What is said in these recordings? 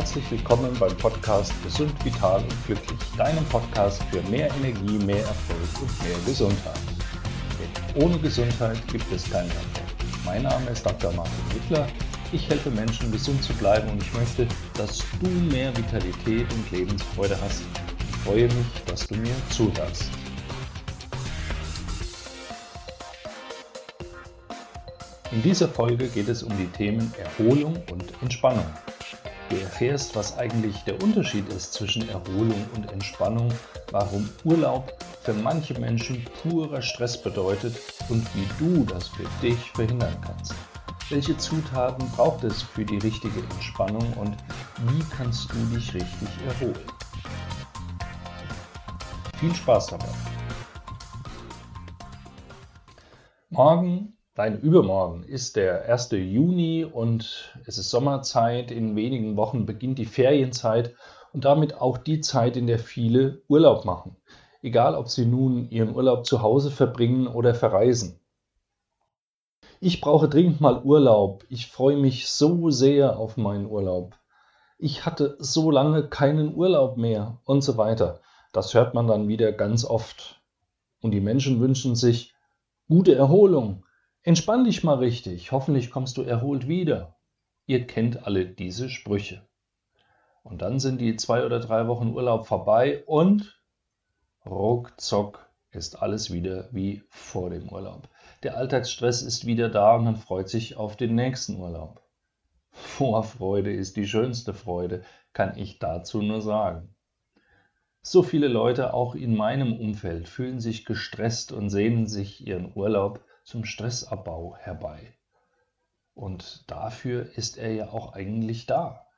herzlich willkommen beim Podcast Gesund, Vital und Glücklich, deinem Podcast für mehr Energie, mehr Erfolg und mehr Gesundheit. Denn ohne Gesundheit gibt es keinen Erfolg. Mein Name ist Dr. Martin Wittler. Ich helfe Menschen, gesund zu bleiben und ich möchte, dass du mehr Vitalität und Lebensfreude hast. Ich freue mich, dass du mir zuhörst. In dieser Folge geht es um die Themen Erholung und Entspannung. Du erfährst, was eigentlich der Unterschied ist zwischen Erholung und Entspannung, warum Urlaub für manche Menschen purer Stress bedeutet und wie du das für dich verhindern kannst. Welche Zutaten braucht es für die richtige Entspannung und wie kannst du dich richtig erholen? Viel Spaß dabei! Morgen Nein, übermorgen ist der 1. Juni und es ist Sommerzeit. In wenigen Wochen beginnt die Ferienzeit und damit auch die Zeit, in der viele Urlaub machen. Egal, ob sie nun ihren Urlaub zu Hause verbringen oder verreisen. Ich brauche dringend mal Urlaub. Ich freue mich so sehr auf meinen Urlaub. Ich hatte so lange keinen Urlaub mehr und so weiter. Das hört man dann wieder ganz oft. Und die Menschen wünschen sich gute Erholung, Entspann dich mal richtig, hoffentlich kommst du erholt wieder. Ihr kennt alle diese Sprüche. Und dann sind die zwei oder drei Wochen Urlaub vorbei und ruckzuck ist alles wieder wie vor dem Urlaub. Der Alltagsstress ist wieder da und man freut sich auf den nächsten Urlaub. Vorfreude ist die schönste Freude, kann ich dazu nur sagen. So viele Leute, auch in meinem Umfeld, fühlen sich gestresst und sehnen sich ihren Urlaub zum Stressabbau herbei. Und dafür ist er ja auch eigentlich da.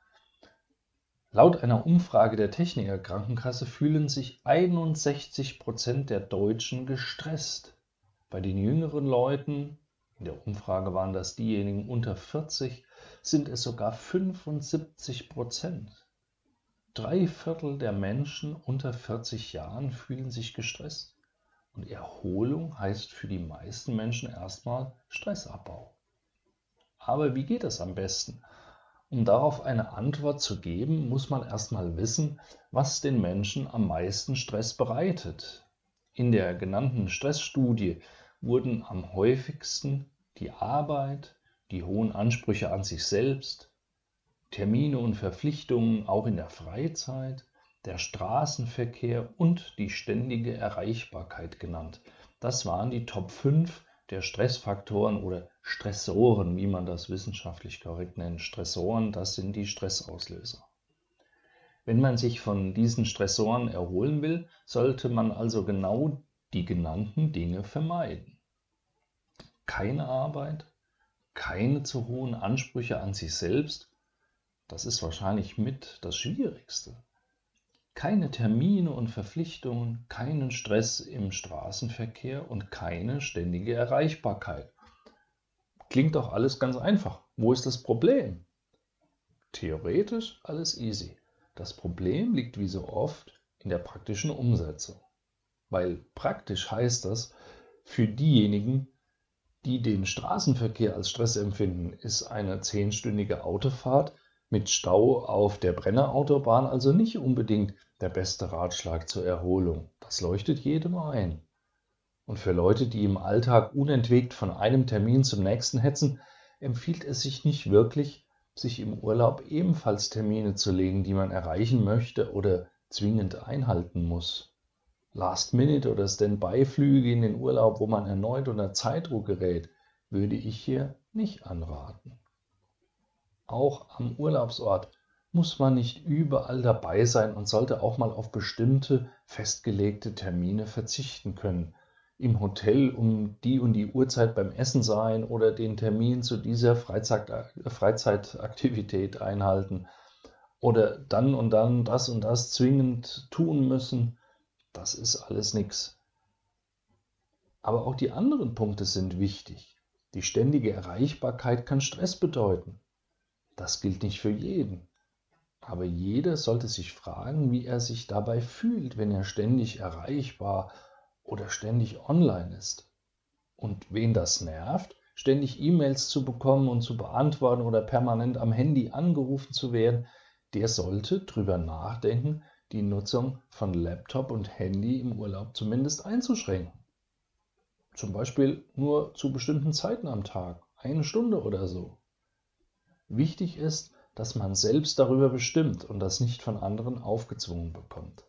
Laut einer Umfrage der Techniker Krankenkasse fühlen sich 61 Prozent der Deutschen gestresst. Bei den jüngeren Leuten, in der Umfrage waren das diejenigen unter 40, sind es sogar 75 Prozent. Drei Viertel der Menschen unter 40 Jahren fühlen sich gestresst. Und Erholung heißt für die meisten Menschen erstmal Stressabbau. Aber wie geht es am besten? Um darauf eine Antwort zu geben, muss man erstmal wissen, was den Menschen am meisten Stress bereitet. In der genannten Stressstudie wurden am häufigsten die Arbeit, die hohen Ansprüche an sich selbst, Termine und Verpflichtungen auch in der Freizeit, der Straßenverkehr und die ständige Erreichbarkeit genannt. Das waren die Top 5 der Stressfaktoren oder Stressoren, wie man das wissenschaftlich korrekt nennt. Stressoren, das sind die Stressauslöser. Wenn man sich von diesen Stressoren erholen will, sollte man also genau die genannten Dinge vermeiden. Keine Arbeit, keine zu hohen Ansprüche an sich selbst, das ist wahrscheinlich mit das Schwierigste. Keine Termine und Verpflichtungen, keinen Stress im Straßenverkehr und keine ständige Erreichbarkeit. Klingt doch alles ganz einfach. Wo ist das Problem? Theoretisch alles easy. Das Problem liegt wie so oft in der praktischen Umsetzung. Weil praktisch heißt das, für diejenigen, die den Straßenverkehr als Stress empfinden, ist eine zehnstündige Autofahrt mit Stau auf der Brennerautobahn also nicht unbedingt der beste Ratschlag zur Erholung. Das leuchtet jedem ein. Und für Leute, die im Alltag unentwegt von einem Termin zum nächsten hetzen, empfiehlt es sich nicht wirklich, sich im Urlaub ebenfalls Termine zu legen, die man erreichen möchte oder zwingend einhalten muss. Last-Minute oder Standby-Flüge in den Urlaub, wo man erneut unter Zeitdruck gerät, würde ich hier nicht anraten. Auch am Urlaubsort muss man nicht überall dabei sein und sollte auch mal auf bestimmte festgelegte Termine verzichten können. Im Hotel um die und die Uhrzeit beim Essen sein oder den Termin zu dieser Freizeitaktivität einhalten oder dann und dann das und das zwingend tun müssen, das ist alles nichts. Aber auch die anderen Punkte sind wichtig. Die ständige Erreichbarkeit kann Stress bedeuten. Das gilt nicht für jeden. Aber jeder sollte sich fragen, wie er sich dabei fühlt, wenn er ständig erreichbar oder ständig online ist. Und wen das nervt, ständig E-Mails zu bekommen und zu beantworten oder permanent am Handy angerufen zu werden, der sollte drüber nachdenken, die Nutzung von Laptop und Handy im Urlaub zumindest einzuschränken. Zum Beispiel nur zu bestimmten Zeiten am Tag, eine Stunde oder so. Wichtig ist, dass man selbst darüber bestimmt und das nicht von anderen aufgezwungen bekommt.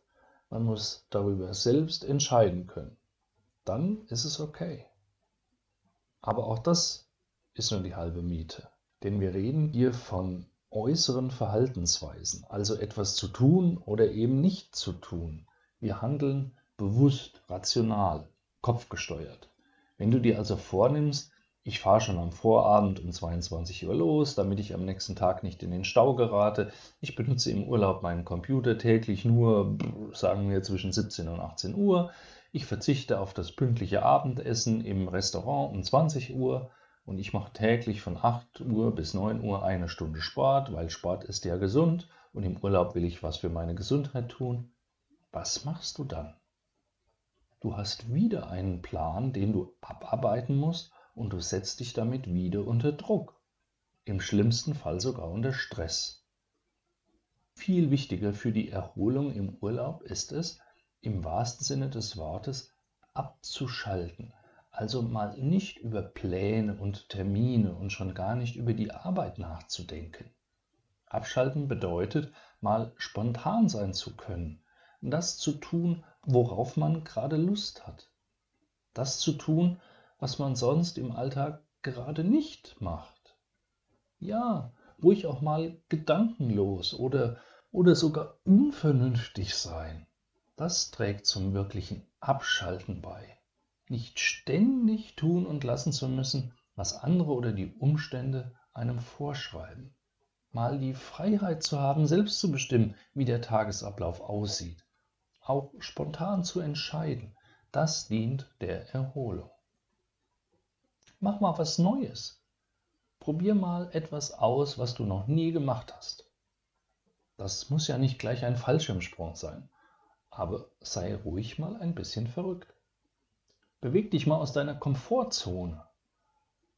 Man muss darüber selbst entscheiden können. Dann ist es okay. Aber auch das ist nur die halbe Miete. Denn wir reden hier von äußeren Verhaltensweisen, also etwas zu tun oder eben nicht zu tun. Wir handeln bewusst, rational, kopfgesteuert. Wenn du dir also vornimmst, ich fahre schon am Vorabend um 22 Uhr los, damit ich am nächsten Tag nicht in den Stau gerate. Ich benutze im Urlaub meinen Computer täglich nur, sagen wir, zwischen 17 und 18 Uhr. Ich verzichte auf das pünktliche Abendessen im Restaurant um 20 Uhr und ich mache täglich von 8 Uhr bis 9 Uhr eine Stunde Sport, weil Sport ist ja gesund und im Urlaub will ich was für meine Gesundheit tun. Was machst du dann? Du hast wieder einen Plan, den du abarbeiten musst und du setzt dich damit wieder unter Druck, im schlimmsten Fall sogar unter Stress. Viel wichtiger für die Erholung im Urlaub ist es, im wahrsten Sinne des Wortes abzuschalten, also mal nicht über Pläne und Termine und schon gar nicht über die Arbeit nachzudenken. Abschalten bedeutet, mal spontan sein zu können, das zu tun, worauf man gerade Lust hat, das zu tun, was man sonst im Alltag gerade nicht macht. Ja, ruhig auch mal gedankenlos oder, oder sogar unvernünftig sein. Das trägt zum wirklichen Abschalten bei. Nicht ständig tun und lassen zu müssen, was andere oder die Umstände einem vorschreiben. Mal die Freiheit zu haben, selbst zu bestimmen, wie der Tagesablauf aussieht. Auch spontan zu entscheiden, das dient der Erholung. Mach mal was Neues. Probier mal etwas aus, was du noch nie gemacht hast. Das muss ja nicht gleich ein Fallschirmsprung sein, aber sei ruhig mal ein bisschen verrückt. Beweg dich mal aus deiner Komfortzone.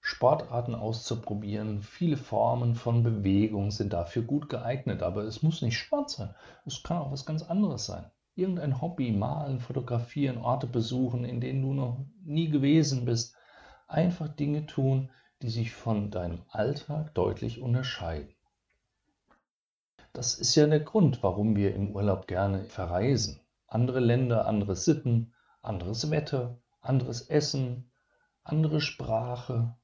Sportarten auszuprobieren, viele Formen von Bewegung sind dafür gut geeignet, aber es muss nicht Sport sein. Es kann auch was ganz anderes sein. Irgendein Hobby, malen, fotografieren, Orte besuchen, in denen du noch nie gewesen bist, einfach Dinge tun, die sich von deinem Alltag deutlich unterscheiden. Das ist ja der Grund, warum wir im Urlaub gerne verreisen. Andere Länder, andere Sitten, anderes Wetter, anderes Essen, andere Sprache.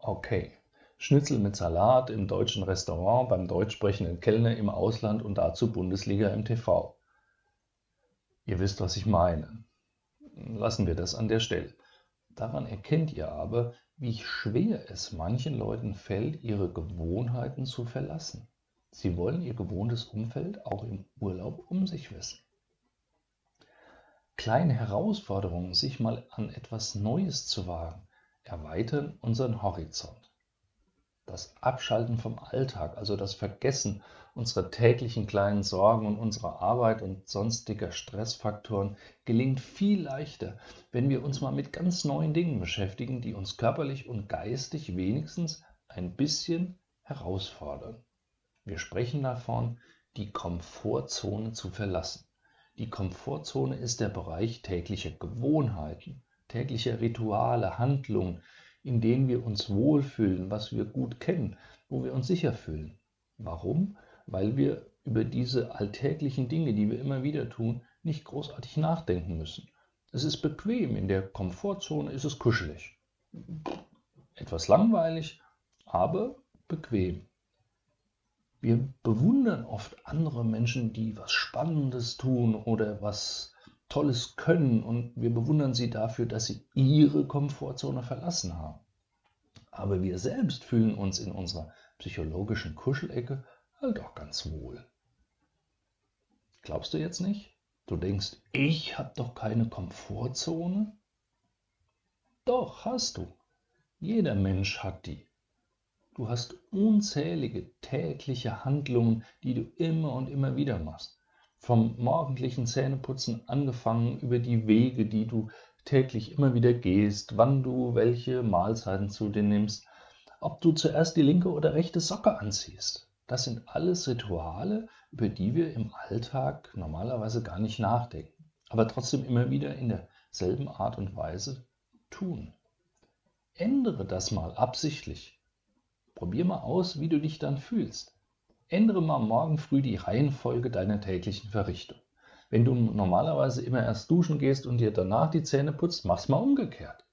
Okay, Schnitzel mit Salat im deutschen Restaurant beim deutsch sprechenden Kellner im Ausland und dazu Bundesliga im TV. Ihr wisst, was ich meine. Lassen wir das an der Stelle. Daran erkennt ihr aber, wie schwer es manchen Leuten fällt, ihre Gewohnheiten zu verlassen. Sie wollen ihr gewohntes Umfeld auch im Urlaub um sich wissen. Kleine Herausforderungen, sich mal an etwas Neues zu wagen, erweitern unseren Horizont. Das Abschalten vom Alltag, also das Vergessen unserer täglichen kleinen Sorgen und unserer Arbeit und sonstiger Stressfaktoren gelingt viel leichter, wenn wir uns mal mit ganz neuen Dingen beschäftigen, die uns körperlich und geistig wenigstens ein bisschen herausfordern. Wir sprechen davon, die Komfortzone zu verlassen. Die Komfortzone ist der Bereich täglicher Gewohnheiten, täglicher Rituale, Handlungen, in denen wir uns wohlfühlen, was wir gut kennen, wo wir uns sicher fühlen. Warum? weil wir über diese alltäglichen Dinge, die wir immer wieder tun, nicht großartig nachdenken müssen. Es ist bequem, in der Komfortzone ist es kuschelig. Etwas langweilig, aber bequem. Wir bewundern oft andere Menschen, die was Spannendes tun oder was Tolles können und wir bewundern sie dafür, dass sie ihre Komfortzone verlassen haben. Aber wir selbst fühlen uns in unserer psychologischen Kuschelecke halt auch ganz wohl. Glaubst du jetzt nicht? Du denkst, ich habe doch keine Komfortzone? Doch, hast du. Jeder Mensch hat die. Du hast unzählige tägliche Handlungen, die du immer und immer wieder machst. Vom morgendlichen Zähneputzen angefangen über die Wege, die du täglich immer wieder gehst, wann du welche Mahlzeiten zu dir nimmst, ob du zuerst die linke oder rechte Socke anziehst. Das sind alles Rituale, über die wir im Alltag normalerweise gar nicht nachdenken, aber trotzdem immer wieder in derselben Art und Weise tun. Ändere das mal absichtlich. Probier mal aus, wie du dich dann fühlst. Ändere mal morgen früh die Reihenfolge deiner täglichen Verrichtung. Wenn du normalerweise immer erst duschen gehst und dir danach die Zähne putzt, mach's mal umgekehrt.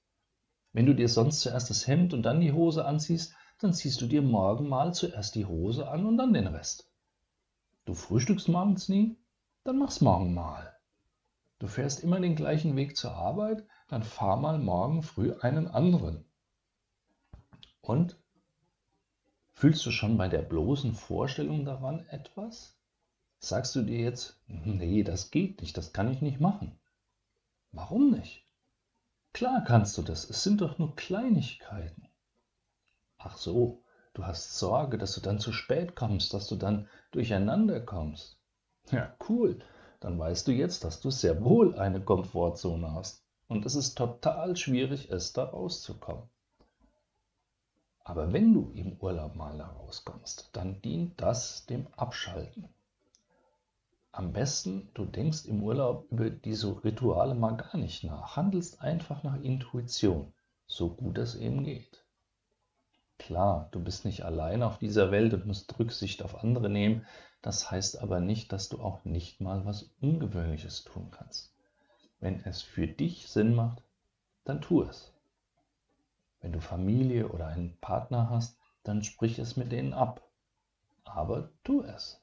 Wenn du dir sonst zuerst das Hemd und dann die Hose anziehst, dann ziehst du dir morgen mal zuerst die Hose an und dann den Rest. Du frühstückst morgens nie? Dann mach's morgen mal. Du fährst immer den gleichen Weg zur Arbeit? Dann fahr mal morgen früh einen anderen. Und? Fühlst du schon bei der bloßen Vorstellung daran etwas? Sagst du dir jetzt, nee, das geht nicht, das kann ich nicht machen. Warum nicht? Klar kannst du das, es sind doch nur Kleinigkeiten. Ach so, du hast Sorge, dass du dann zu spät kommst, dass du dann durcheinander kommst. Ja, cool, dann weißt du jetzt, dass du sehr wohl eine Komfortzone hast. Und es ist total schwierig, es da rauszukommen. Aber wenn du im Urlaub mal da rauskommst, dann dient das dem Abschalten. Am besten, du denkst im Urlaub über diese Rituale mal gar nicht nach, handelst einfach nach Intuition, so gut es eben geht. Klar, du bist nicht allein auf dieser Welt und musst Rücksicht auf andere nehmen, das heißt aber nicht, dass du auch nicht mal was Ungewöhnliches tun kannst. Wenn es für dich Sinn macht, dann tu es. Wenn du Familie oder einen Partner hast, dann sprich es mit denen ab. Aber tu es.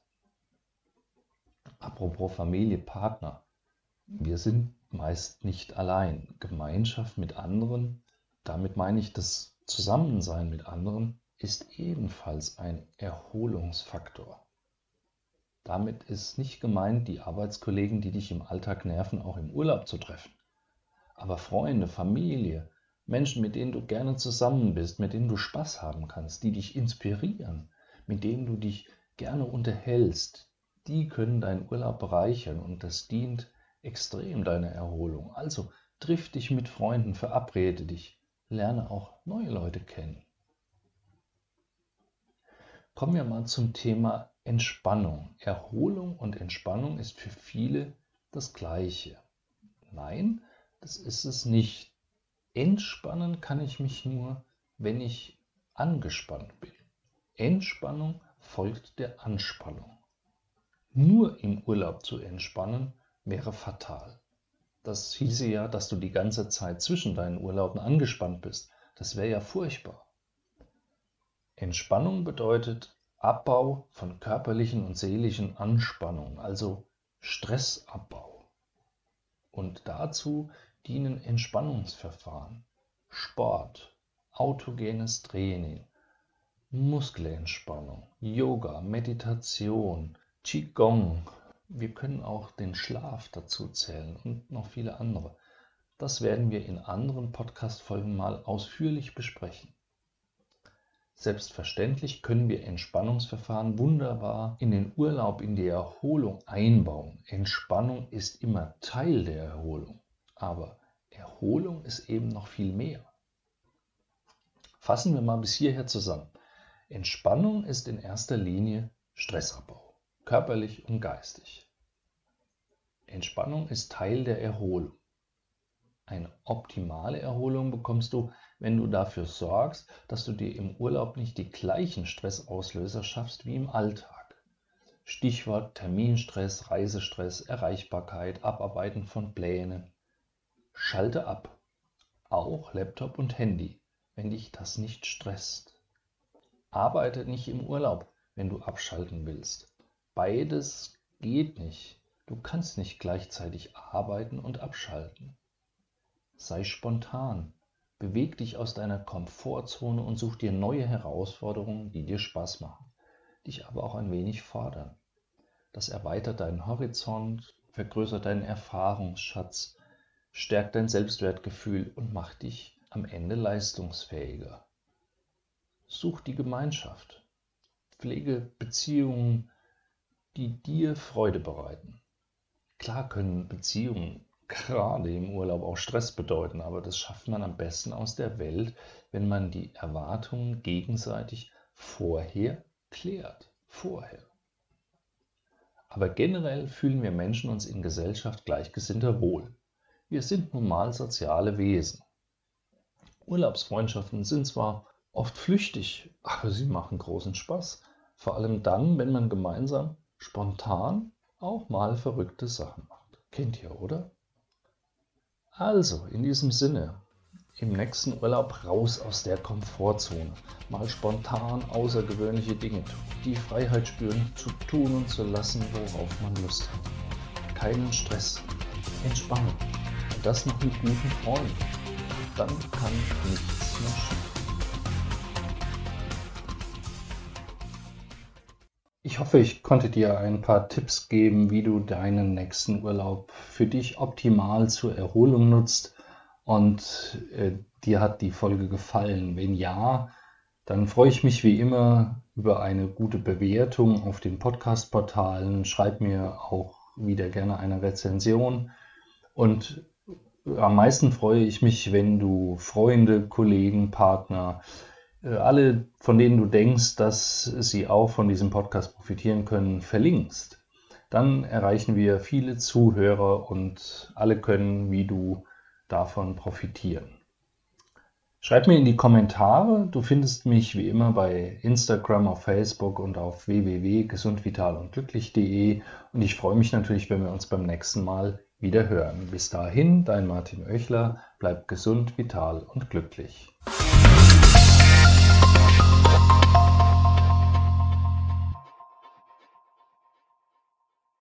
Apropos Familie, Partner. Wir sind meist nicht allein. Gemeinschaft mit anderen, damit meine ich das Zusammensein mit anderen, ist ebenfalls ein Erholungsfaktor. Damit ist nicht gemeint, die Arbeitskollegen, die dich im Alltag nerven, auch im Urlaub zu treffen. Aber Freunde, Familie, Menschen, mit denen du gerne zusammen bist, mit denen du Spaß haben kannst, die dich inspirieren, mit denen du dich gerne unterhältst, die können deinen Urlaub bereichern und das dient extrem deiner Erholung. Also triff dich mit Freunden, verabrede dich, lerne auch neue Leute kennen. Kommen wir mal zum Thema Entspannung. Erholung und Entspannung ist für viele das gleiche. Nein, das ist es nicht. Entspannen kann ich mich nur, wenn ich angespannt bin. Entspannung folgt der Anspannung. Nur im Urlaub zu entspannen wäre fatal. Das hieße ja, dass du die ganze Zeit zwischen deinen Urlauben angespannt bist. Das wäre ja furchtbar. Entspannung bedeutet Abbau von körperlichen und seelischen Anspannungen, also Stressabbau. Und dazu dienen Entspannungsverfahren, Sport, autogenes Training, Muskelentspannung, Yoga, Meditation, Qigong. Wir können auch den Schlaf dazu zählen und noch viele andere. Das werden wir in anderen Podcast-Folgen mal ausführlich besprechen. Selbstverständlich können wir Entspannungsverfahren wunderbar in den Urlaub, in die Erholung einbauen. Entspannung ist immer Teil der Erholung, aber Erholung ist eben noch viel mehr. Fassen wir mal bis hierher zusammen. Entspannung ist in erster Linie Stressabbau körperlich und geistig. Entspannung ist Teil der Erholung. Eine optimale Erholung bekommst du, wenn du dafür sorgst, dass du dir im Urlaub nicht die gleichen Stressauslöser schaffst wie im Alltag. Stichwort Terminstress, Reisestress, Erreichbarkeit, Abarbeiten von Plänen. Schalte ab, auch Laptop und Handy, wenn dich das nicht stresst. Arbeite nicht im Urlaub, wenn du abschalten willst. Beides geht nicht. Du kannst nicht gleichzeitig arbeiten und abschalten. Sei spontan. Beweg dich aus deiner Komfortzone und such dir neue Herausforderungen, die dir Spaß machen, dich aber auch ein wenig fordern. Das erweitert deinen Horizont, vergrößert deinen Erfahrungsschatz, stärkt dein Selbstwertgefühl und macht dich am Ende leistungsfähiger. Such die Gemeinschaft. Pflege Beziehungen die dir Freude bereiten. Klar können Beziehungen gerade im Urlaub auch Stress bedeuten, aber das schafft man am besten aus der Welt, wenn man die Erwartungen gegenseitig vorher klärt, vorher. Aber generell fühlen wir Menschen uns in Gesellschaft Gleichgesinnter wohl. Wir sind nun mal soziale Wesen. Urlaubsfreundschaften sind zwar oft flüchtig, aber sie machen großen Spaß. Vor allem dann, wenn man gemeinsam spontan auch mal verrückte Sachen macht. Kennt ihr, oder? Also, in diesem Sinne, im nächsten Urlaub raus aus der Komfortzone. Mal spontan außergewöhnliche Dinge tun. Die Freiheit spüren, zu tun und zu lassen, worauf man Lust hat. Keinen Stress. Entspannung. Das noch mit guten Freunden. Dann kann nichts mehr schief. Ich hoffe, ich konnte dir ein paar Tipps geben, wie du deinen nächsten Urlaub für dich optimal zur Erholung nutzt und äh, dir hat die Folge gefallen. Wenn ja, dann freue ich mich wie immer über eine gute Bewertung auf den Podcast-Portalen. Schreib mir auch wieder gerne eine Rezension. Und am meisten freue ich mich, wenn du Freunde, Kollegen, Partner, äh, alle, von denen du denkst, dass sie auch von diesem Podcast profitieren können, verlinkst. Dann erreichen wir viele Zuhörer und alle können, wie du, davon profitieren. Schreib mir in die Kommentare. Du findest mich wie immer bei Instagram, auf Facebook und auf www.gesundvitalundglücklich.de. Und ich freue mich natürlich, wenn wir uns beim nächsten Mal wieder hören. Bis dahin, dein Martin Oechler. Bleib gesund, vital und glücklich.